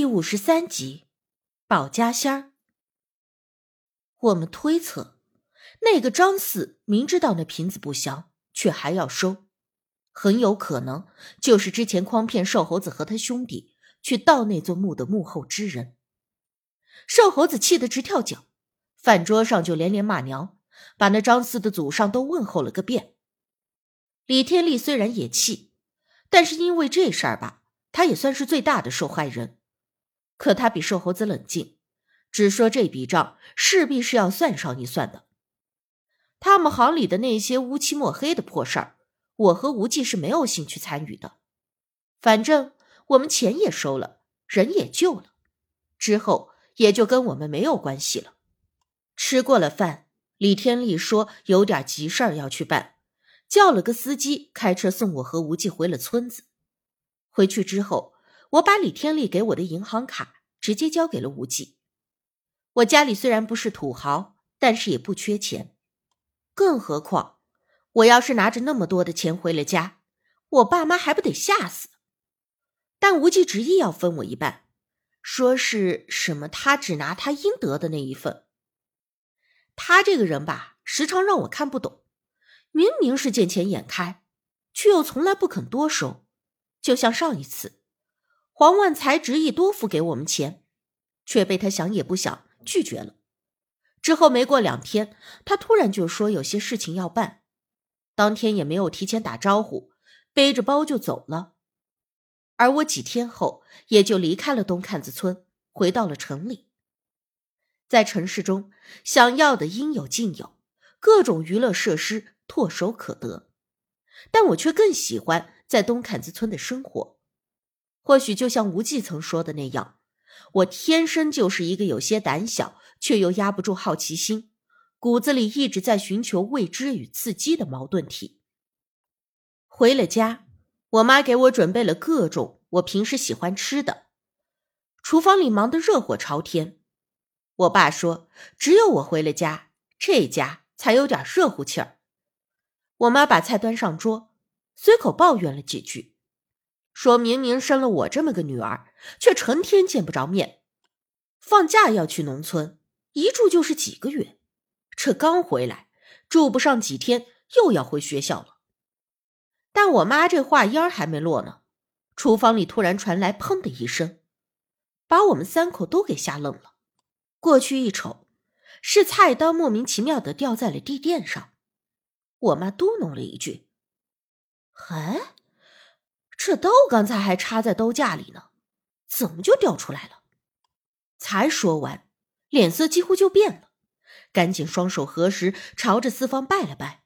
第五十三集，保家仙儿。我们推测，那个张四明知道那瓶子不香，却还要收，很有可能就是之前诓骗瘦猴子和他兄弟去盗那座墓的幕后之人。瘦猴子气得直跳脚，饭桌上就连连骂娘，把那张四的祖上都问候了个遍。李天利虽然也气，但是因为这事儿吧，他也算是最大的受害人。可他比瘦猴子冷静，只说这笔账势必是要算上一算的。他们行里的那些乌漆抹黑的破事儿，我和无忌是没有兴趣参与的。反正我们钱也收了，人也救了，之后也就跟我们没有关系了。吃过了饭，李天利说有点急事儿要去办，叫了个司机开车送我和无忌回了村子。回去之后。我把李天利给我的银行卡直接交给了无忌。我家里虽然不是土豪，但是也不缺钱。更何况，我要是拿着那么多的钱回了家，我爸妈还不得吓死？但无忌执意要分我一半，说是什么他只拿他应得的那一份。他这个人吧，时常让我看不懂。明明是见钱眼开，却又从来不肯多收。就像上一次。黄万才执意多付给我们钱，却被他想也不想拒绝了。之后没过两天，他突然就说有些事情要办，当天也没有提前打招呼，背着包就走了。而我几天后也就离开了东坎子村，回到了城里。在城市中，想要的应有尽有，各种娱乐设施唾手可得，但我却更喜欢在东坎子村的生活。或许就像吴忌曾说的那样，我天生就是一个有些胆小却又压不住好奇心，骨子里一直在寻求未知与刺激的矛盾体。回了家，我妈给我准备了各种我平时喜欢吃的，厨房里忙得热火朝天。我爸说，只有我回了家，这家才有点热乎气儿。我妈把菜端上桌，随口抱怨了几句。说明明生了我这么个女儿，却成天见不着面。放假要去农村，一住就是几个月。这刚回来，住不上几天，又要回学校了。但我妈这话音儿还没落呢，厨房里突然传来“砰”的一声，把我们三口都给吓愣了。过去一瞅，是菜刀莫名其妙的掉在了地垫上。我妈嘟哝了一句：“哎。”这刀刚才还插在刀架里呢，怎么就掉出来了？才说完，脸色几乎就变了，赶紧双手合十，朝着四方拜了拜。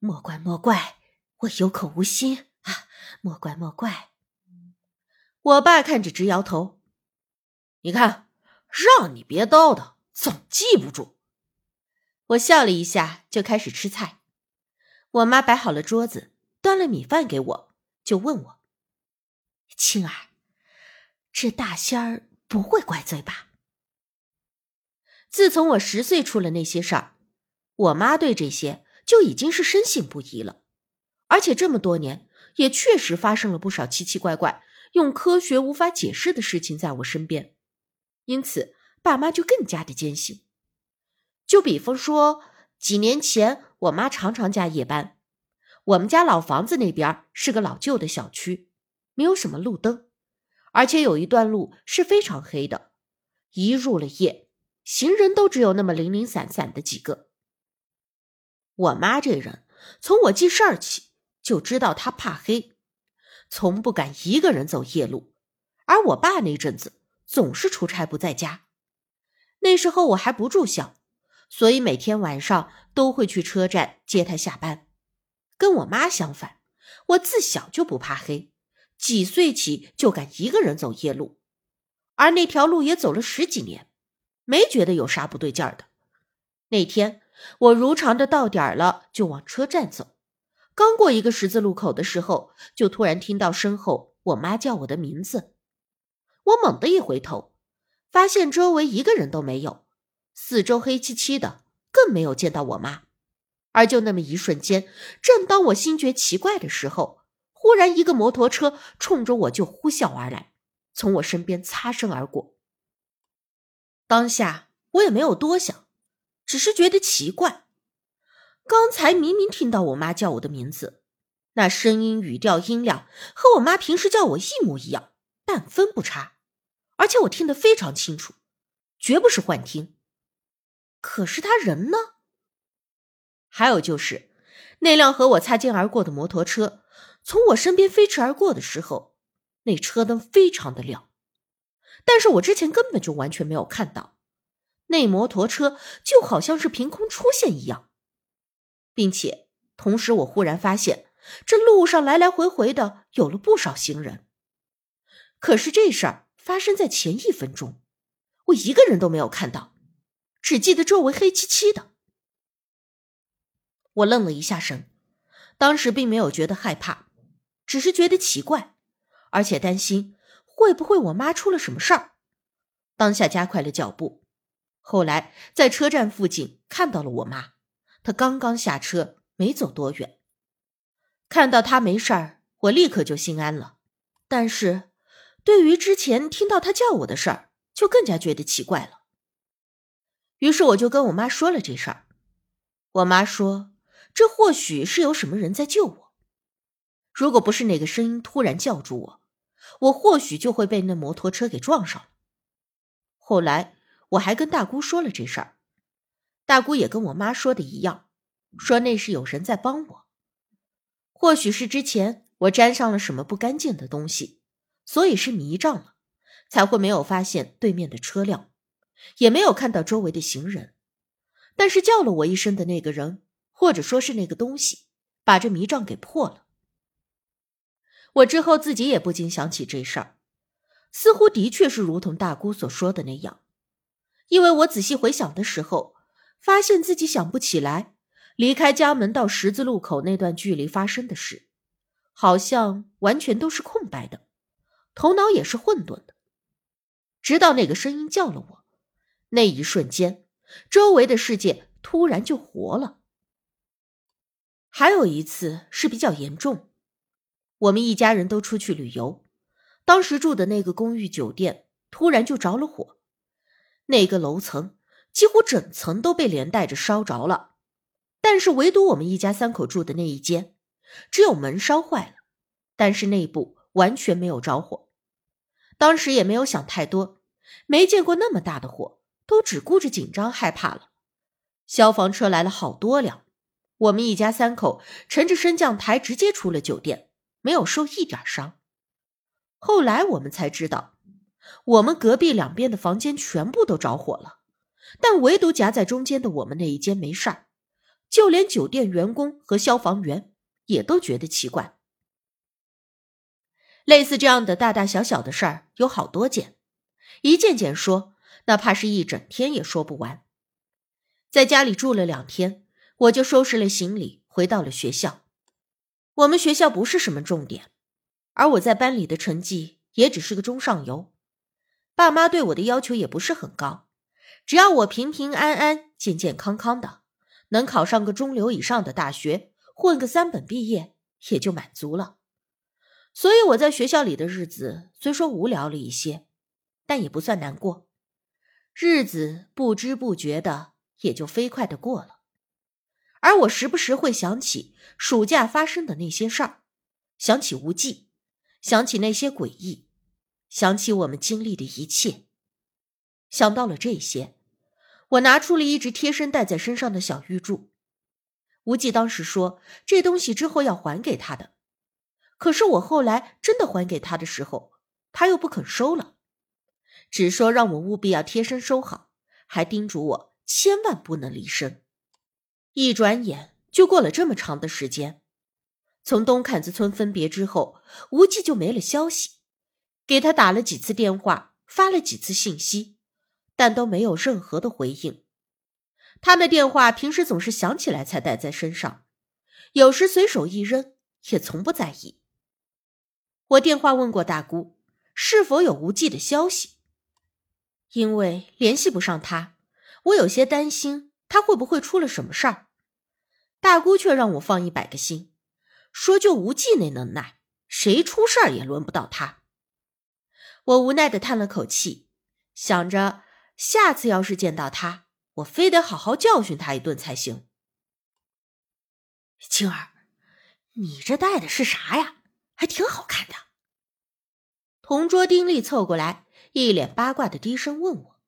莫怪莫怪，我有口无心啊！莫怪莫怪。我爸看着直摇头，你看，让你别叨叨，总记不住。我笑了一下，就开始吃菜。我妈摆好了桌子，端了米饭给我。就问我：“青儿，这大仙儿不会怪罪吧？”自从我十岁出了那些事儿，我妈对这些就已经是深信不疑了。而且这么多年，也确实发生了不少奇奇怪怪、用科学无法解释的事情在我身边，因此爸妈就更加的坚信。就比方说，几年前我妈常常加夜班。我们家老房子那边是个老旧的小区，没有什么路灯，而且有一段路是非常黑的，一入了夜，行人都只有那么零零散散的几个。我妈这人从我记事儿起就知道她怕黑，从不敢一个人走夜路，而我爸那阵子总是出差不在家，那时候我还不住校，所以每天晚上都会去车站接他下班。跟我妈相反，我自小就不怕黑，几岁起就敢一个人走夜路，而那条路也走了十几年，没觉得有啥不对劲儿的。那天我如常的到点了，就往车站走，刚过一个十字路口的时候，就突然听到身后我妈叫我的名字。我猛地一回头，发现周围一个人都没有，四周黑漆漆的，更没有见到我妈。而就那么一瞬间，正当我心觉奇怪的时候，忽然一个摩托车冲着我就呼啸而来，从我身边擦身而过。当下我也没有多想，只是觉得奇怪。刚才明明听到我妈叫我的名字，那声音、语调、音量和我妈平时叫我一模一样，半分不差，而且我听得非常清楚，绝不是幻听。可是他人呢？还有就是那辆和我擦肩而过的摩托车，从我身边飞驰而过的时候，那车灯非常的亮，但是我之前根本就完全没有看到，那摩托车就好像是凭空出现一样。并且，同时我忽然发现，这路上来来回回的有了不少行人。可是这事儿发生在前一分钟，我一个人都没有看到，只记得周围黑漆漆的。我愣了一下神，当时并没有觉得害怕，只是觉得奇怪，而且担心会不会我妈出了什么事儿。当下加快了脚步，后来在车站附近看到了我妈。他刚刚下车，没走多远，看到他没事儿，我立刻就心安了。但是，对于之前听到他叫我的事儿，就更加觉得奇怪了。于是我就跟我妈说了这事儿。我妈说，这或许是有什么人在救我。如果不是那个声音突然叫住我，我或许就会被那摩托车给撞上了。后来我还跟大姑说了这事儿。大姑也跟我妈说的一样，说那是有人在帮我。或许是之前我沾上了什么不干净的东西，所以是迷障了，才会没有发现对面的车辆，也没有看到周围的行人。但是叫了我一声的那个人，或者说是那个东西，把这迷障给破了。我之后自己也不禁想起这事儿，似乎的确是如同大姑所说的那样，因为我仔细回想的时候。发现自己想不起来离开家门到十字路口那段距离发生的事，好像完全都是空白的，头脑也是混沌的。直到那个声音叫了我，那一瞬间，周围的世界突然就活了。还有一次是比较严重，我们一家人都出去旅游，当时住的那个公寓酒店突然就着了火，那个楼层。几乎整层都被连带着烧着了，但是唯独我们一家三口住的那一间，只有门烧坏了，但是内部完全没有着火。当时也没有想太多，没见过那么大的火，都只顾着紧张害怕了。消防车来了好多辆，我们一家三口乘着升降台直接出了酒店，没有受一点伤。后来我们才知道，我们隔壁两边的房间全部都着火了。但唯独夹在中间的我们那一间没事儿，就连酒店员工和消防员也都觉得奇怪。类似这样的大大小小的事儿有好多件，一件件说，那怕是一整天也说不完。在家里住了两天，我就收拾了行李回到了学校。我们学校不是什么重点，而我在班里的成绩也只是个中上游，爸妈对我的要求也不是很高。只要我平平安安、健健康康的，能考上个中流以上的大学，混个三本毕业，也就满足了。所以我在学校里的日子虽说无聊了一些，但也不算难过。日子不知不觉的也就飞快的过了。而我时不时会想起暑假发生的那些事儿，想起无忌，想起那些诡异，想起我们经历的一切。想到了这些。我拿出了一直贴身带在身上的小玉柱，无忌当时说这东西之后要还给他的，可是我后来真的还给他的时候，他又不肯收了，只说让我务必要贴身收好，还叮嘱我千万不能离身。一转眼就过了这么长的时间，从东坎子村分别之后，无忌就没了消息，给他打了几次电话，发了几次信息。但都没有任何的回应。他的电话平时总是想起来才带在身上，有时随手一扔，也从不在意。我电话问过大姑是否有无忌的消息，因为联系不上他，我有些担心他会不会出了什么事儿。大姑却让我放一百个心，说就无忌那能耐，谁出事儿也轮不到他。我无奈的叹了口气，想着下次要是见到他，我非得好好教训他一顿才行。青儿，你这戴的是啥呀？还挺好看的。同桌丁力凑过来，一脸八卦的低声问我。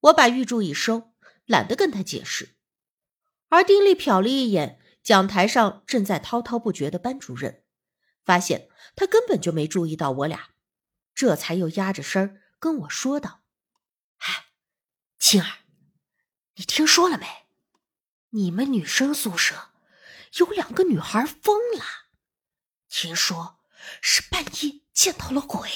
我把玉柱一收，懒得跟他解释。而丁力瞟了一眼讲台上正在滔滔不绝的班主任，发现他根本就没注意到我俩，这才又压着声跟我说道：“哎，青儿，你听说了没？你们女生宿舍有两个女孩疯了，听说是半夜见到了鬼。”